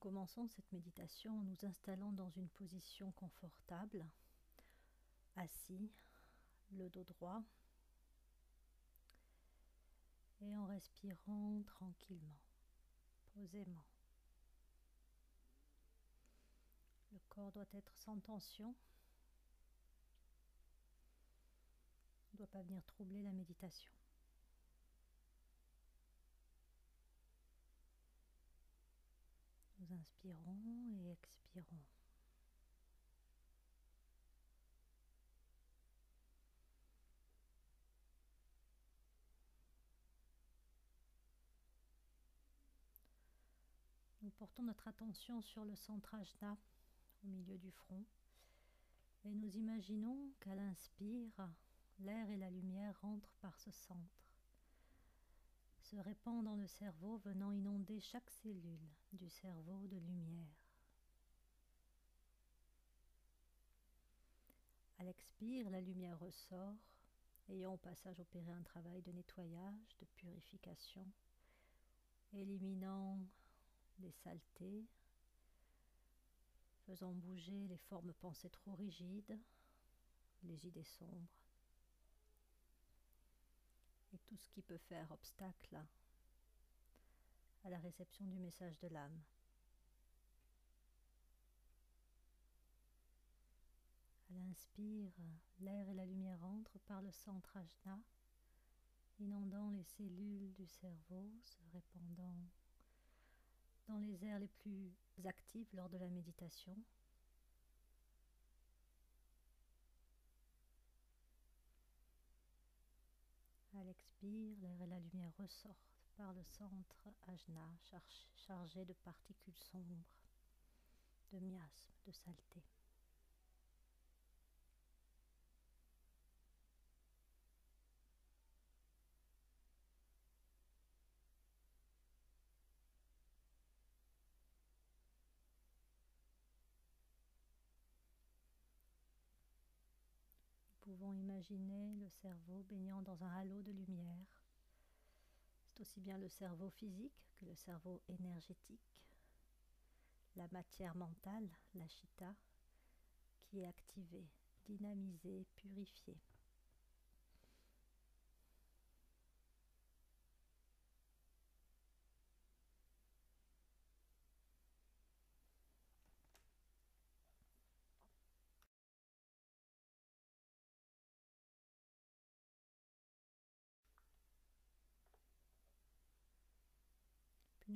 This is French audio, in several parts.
commençons cette méditation en nous installant dans une position confortable, assis, le dos droit, et en respirant tranquillement, posément. Le corps doit être sans tension, ne doit pas venir troubler la méditation. Nous inspirons et expirons. Nous portons notre attention sur le centre ajna au milieu du front et nous imaginons qu'à l'inspire, l'air et la lumière rentrent par ce centre se répand dans le cerveau venant inonder chaque cellule du cerveau de lumière. À l'expire, la lumière ressort, ayant au passage opéré un travail de nettoyage, de purification, éliminant les saletés, faisant bouger les formes pensées trop rigides, les idées sombres et tout ce qui peut faire obstacle à la réception du message de l'âme. À l'inspire, l'air et la lumière entrent par le centre ajna, inondant les cellules du cerveau, se répandant dans les aires les plus actives lors de la méditation. À l'expire, l'air et la lumière ressortent par le centre ajna chargé de particules sombres, de miasmes, de saleté. Pouvons imaginer le cerveau baignant dans un halo de lumière. C'est aussi bien le cerveau physique que le cerveau énergétique, la matière mentale, la chita, qui est activée, dynamisée, purifiée.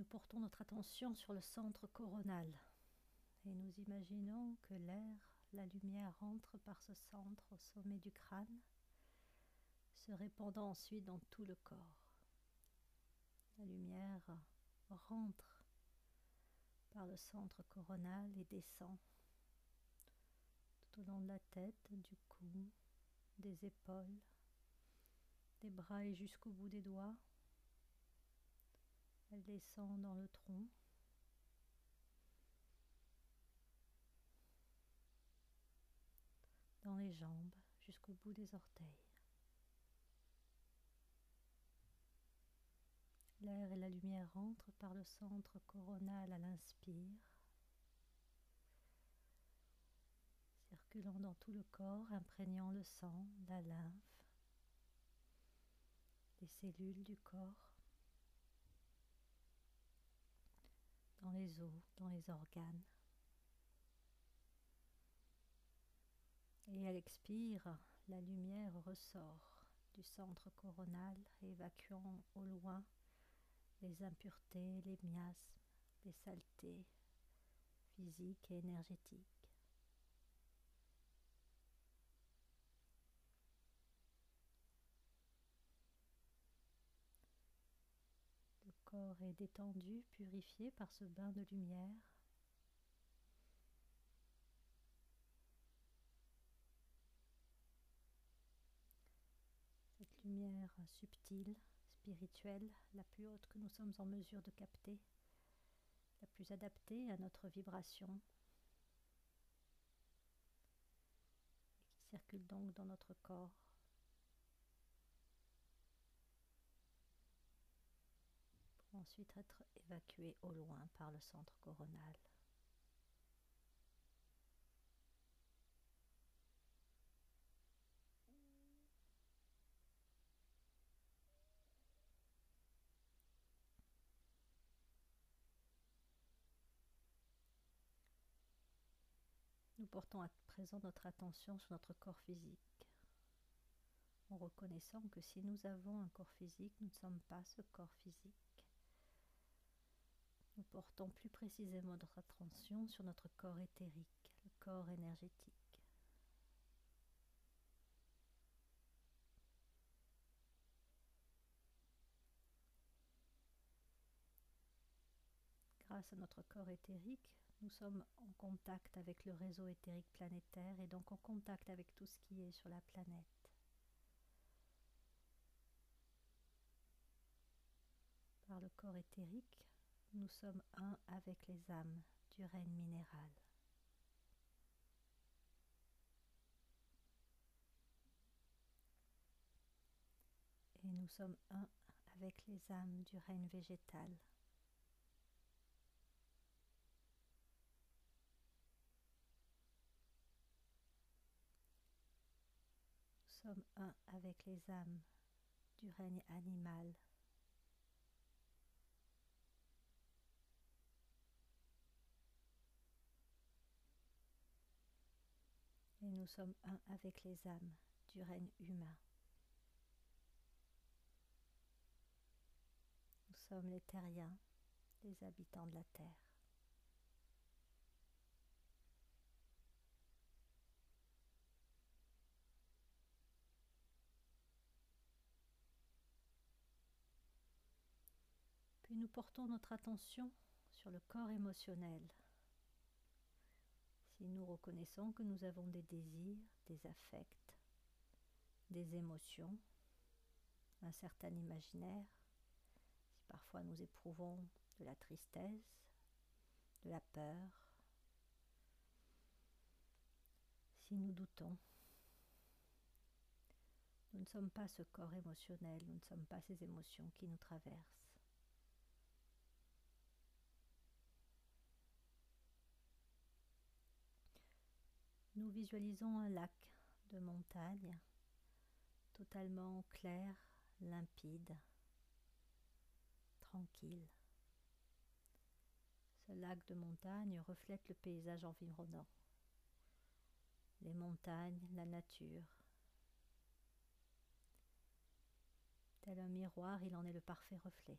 Nous portons notre attention sur le centre coronal et nous imaginons que l'air, la lumière entre par ce centre au sommet du crâne, se répandant ensuite dans tout le corps. La lumière rentre par le centre coronal et descend tout au long de la tête, du cou, des épaules, des bras et jusqu'au bout des doigts elle descend dans le tronc. dans les jambes jusqu'au bout des orteils. L'air et la lumière rentrent par le centre coronal à l'inspire, circulant dans tout le corps, imprégnant le sang, la lymphe, les cellules du corps. Dans les os, dans les organes. Et elle expire, la lumière ressort du centre coronal, évacuant au loin les impuretés, les miasmes, les saletés physiques et énergétiques. Le est détendu, purifié par ce bain de lumière. Cette lumière subtile, spirituelle, la plus haute que nous sommes en mesure de capter, la plus adaptée à notre vibration, qui circule donc dans notre corps. Ensuite être évacué au loin par le centre coronal. Nous portons à présent notre attention sur notre corps physique, en reconnaissant que si nous avons un corps physique, nous ne sommes pas ce corps physique. Nous portons plus précisément notre attention sur notre corps éthérique, le corps énergétique. Grâce à notre corps éthérique, nous sommes en contact avec le réseau éthérique planétaire et donc en contact avec tout ce qui est sur la planète. Par le corps éthérique, nous sommes un avec les âmes du règne minéral. Et nous sommes un avec les âmes du règne végétal. Nous sommes un avec les âmes du règne animal. Nous sommes un avec les âmes du règne humain. Nous sommes les terriens, les habitants de la terre. Puis nous portons notre attention sur le corps émotionnel. Si nous reconnaissons que nous avons des désirs, des affects, des émotions, un certain imaginaire, si parfois nous éprouvons de la tristesse, de la peur, si nous doutons, nous ne sommes pas ce corps émotionnel, nous ne sommes pas ces émotions qui nous traversent. Nous visualisons un lac de montagne totalement clair, limpide, tranquille. Ce lac de montagne reflète le paysage environnant, les montagnes, la nature. Tel un miroir, il en est le parfait reflet.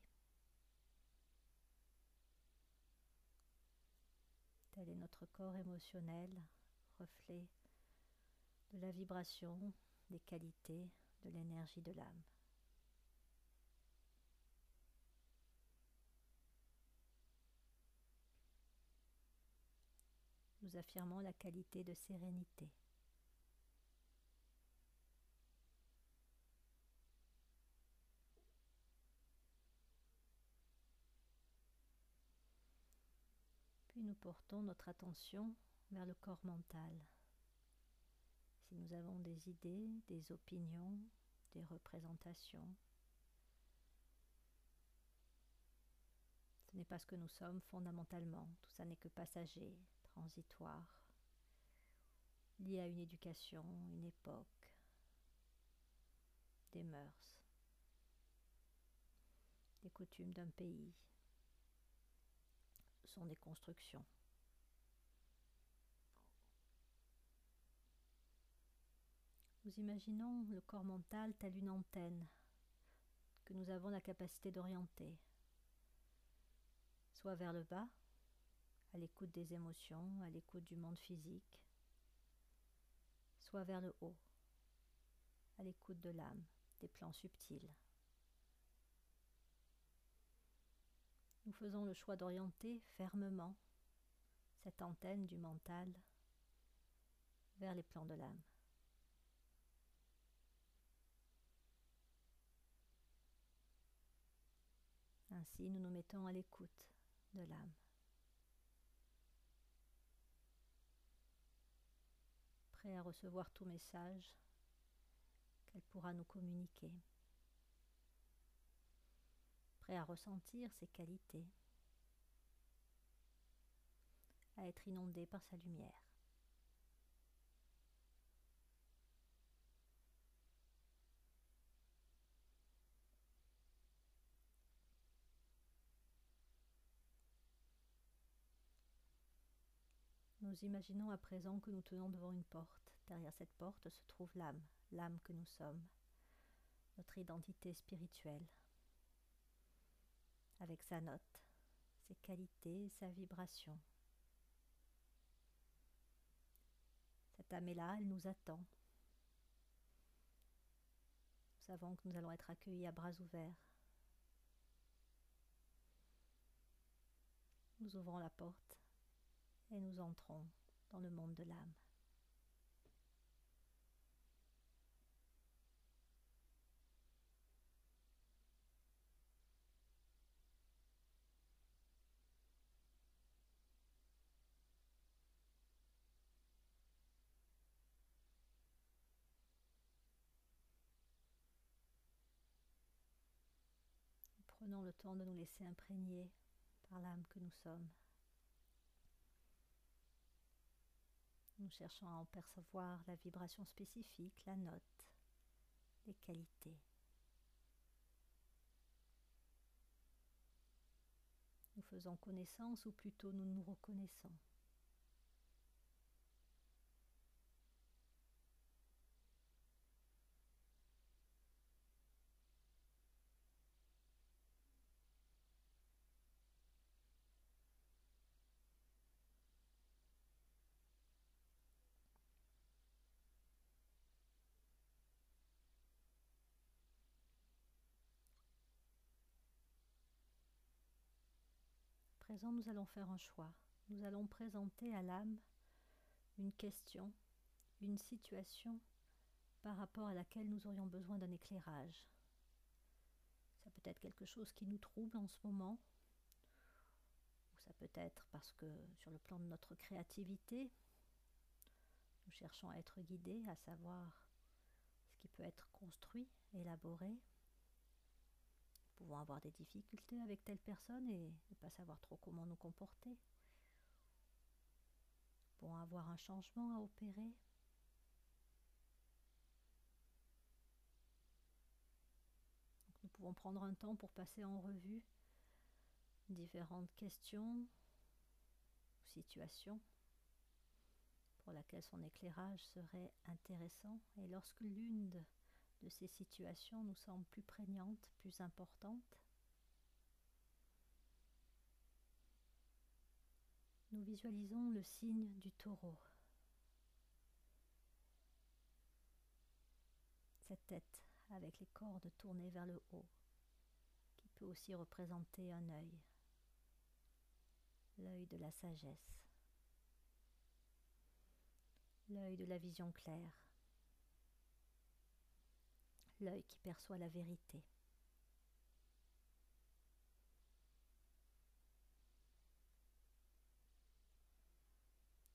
Tel est notre corps émotionnel, reflet de la vibration, des qualités, de l'énergie de l'âme. Nous affirmons la qualité de sérénité. Puis nous portons notre attention vers le corps mental. Si nous avons des idées, des opinions, des représentations, ce n'est pas ce que nous sommes fondamentalement, tout ça n'est que passager, transitoire, lié à une éducation, une époque, des mœurs, des coutumes d'un pays. Ce sont des constructions. Nous imaginons le corps mental tel une antenne que nous avons la capacité d'orienter, soit vers le bas, à l'écoute des émotions, à l'écoute du monde physique, soit vers le haut, à l'écoute de l'âme, des plans subtils. Nous faisons le choix d'orienter fermement cette antenne du mental vers les plans de l'âme. Ainsi, nous nous mettons à l'écoute de l'âme. Prêt à recevoir tout message qu'elle pourra nous communiquer. prêt à ressentir ses qualités, à être inondé par sa lumière. Nous imaginons à présent que nous tenons devant une porte. Derrière cette porte se trouve l'âme, l'âme que nous sommes, notre identité spirituelle, avec sa note, ses qualités, sa vibration. Cette âme est là, elle nous attend. Nous savons que nous allons être accueillis à bras ouverts. Nous ouvrons la porte et nous entrons dans le monde de l'âme. Prenons le temps de nous laisser imprégner par l'âme que nous sommes. Nous cherchons à en percevoir la vibration spécifique, la note, les qualités. Nous faisons connaissance ou plutôt nous nous reconnaissons. Présent, nous allons faire un choix. Nous allons présenter à l'âme une question, une situation par rapport à laquelle nous aurions besoin d'un éclairage. Ça peut être quelque chose qui nous trouble en ce moment, ou ça peut être parce que sur le plan de notre créativité, nous cherchons à être guidés, à savoir ce qui peut être construit, élaboré, pouvons avoir des difficultés avec telle personne et ne pas savoir trop comment nous comporter. Pouvons avoir un changement à opérer. nous pouvons prendre un temps pour passer en revue différentes questions ou situations pour laquelle son éclairage serait intéressant. Et lorsque l'une ces situations nous semble plus prégnante, plus importante. Nous visualisons le signe du taureau. Cette tête avec les cordes tournées vers le haut, qui peut aussi représenter un œil, l'œil de la sagesse, l'œil de la vision claire l'œil qui perçoit la vérité.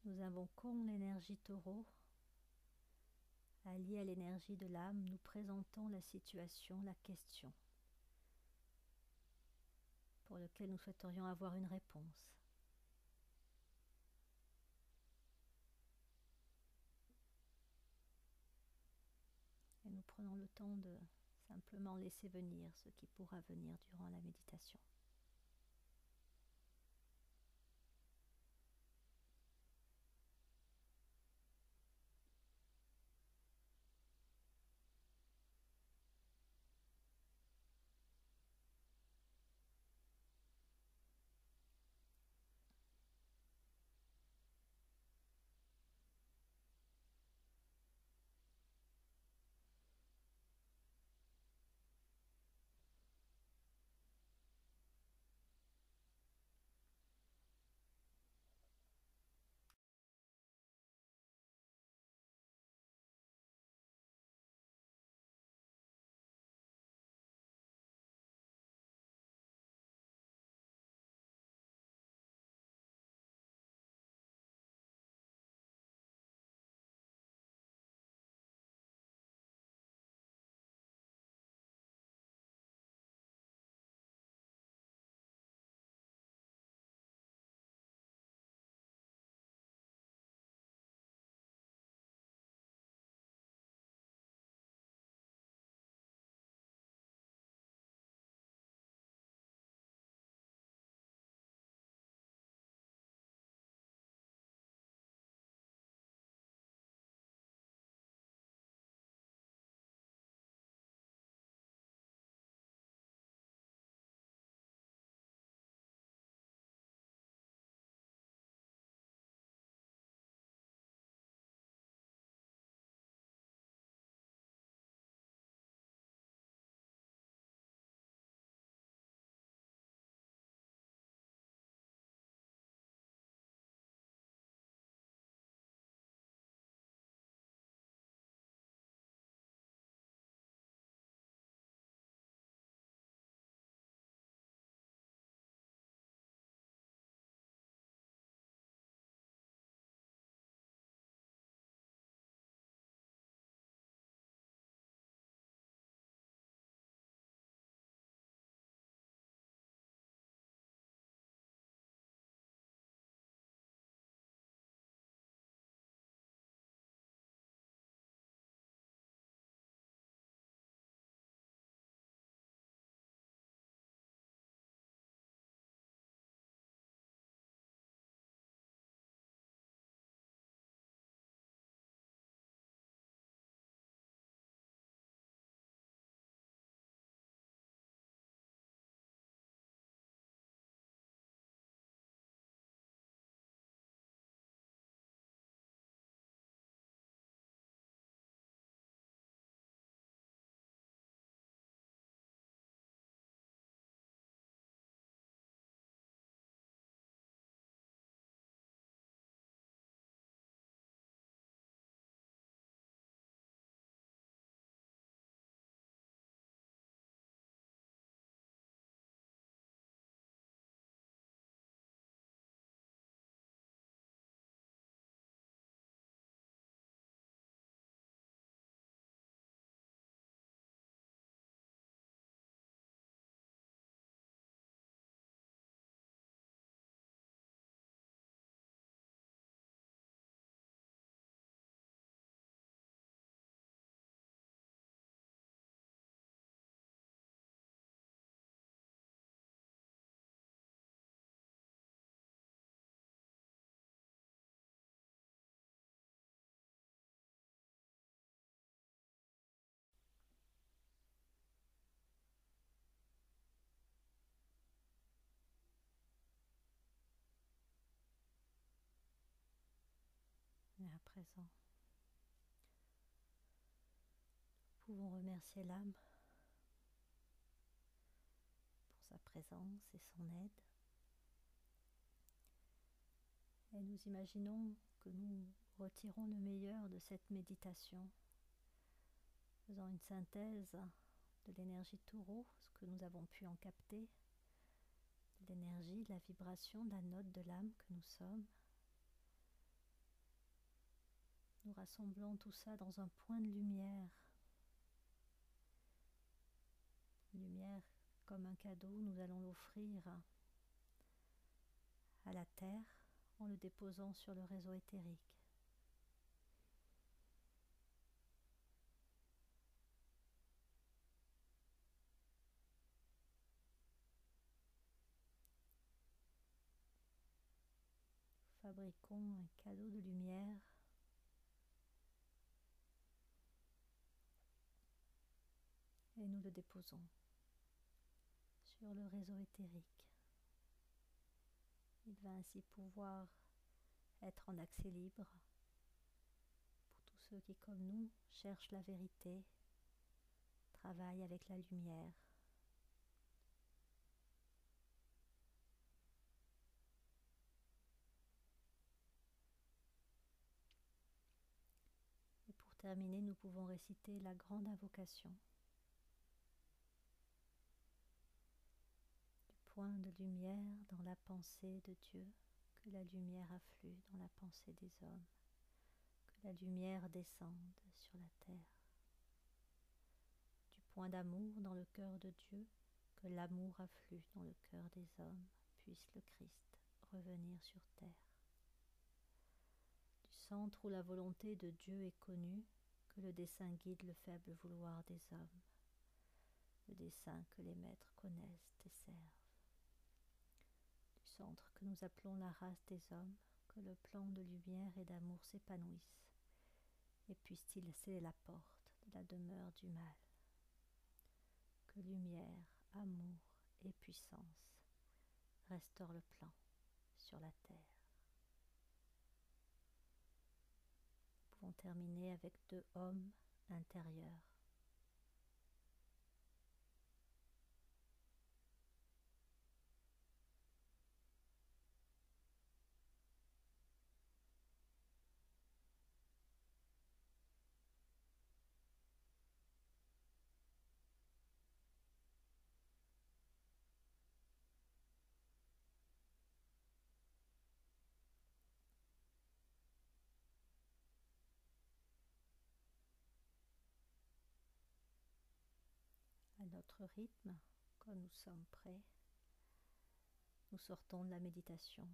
Nous invoquons l'énergie taureau. Alliée à l'énergie de l'âme, nous présentons la situation, la question, pour laquelle nous souhaiterions avoir une réponse. Prenons le temps de simplement laisser venir ce qui pourra venir durant la méditation. Et à présent. Nous pouvons remercier l'âme pour sa présence et son aide. Et nous imaginons que nous retirons le meilleur de cette méditation, faisant une synthèse de l'énergie taureau, ce que nous avons pu en capter, l'énergie, la vibration, la note de l'âme que nous sommes. Nous rassemblons tout ça dans un point de lumière. lumière comme un cadeau, nous allons l'offrir à la terre en le déposant sur le réseau éthérique. fabriquons un cadeau de lumière et nous le déposons sur le réseau éthérique. Il va ainsi pouvoir être en accès libre pour tous ceux qui, comme nous, cherchent la vérité, travaillent avec la lumière. Et pour terminer, nous pouvons réciter la grande invocation. De lumière dans la pensée de Dieu, que la lumière afflue dans la pensée des hommes, que la lumière descende sur la terre. Du point d'amour dans le cœur de Dieu, que l'amour afflue dans le cœur des hommes, puisse le Christ revenir sur terre. Du centre où la volonté de Dieu est connue, que le dessein guide le faible vouloir des hommes, le dessein que les maîtres connaissent et que nous appelons la race des hommes, que le plan de lumière et d'amour s'épanouisse, et puisse-t-il sceller la porte de la demeure du mal. Que lumière, amour et puissance restaurent le plan sur la terre. Nous pouvons terminer avec deux hommes intérieurs notre rythme, quand nous sommes prêts, nous sortons de la méditation.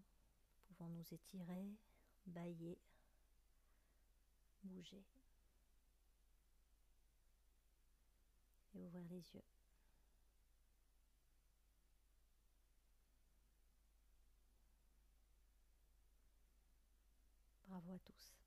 pouvons nous étirer, bailler, bouger et ouvrir les yeux. Bravo à tous.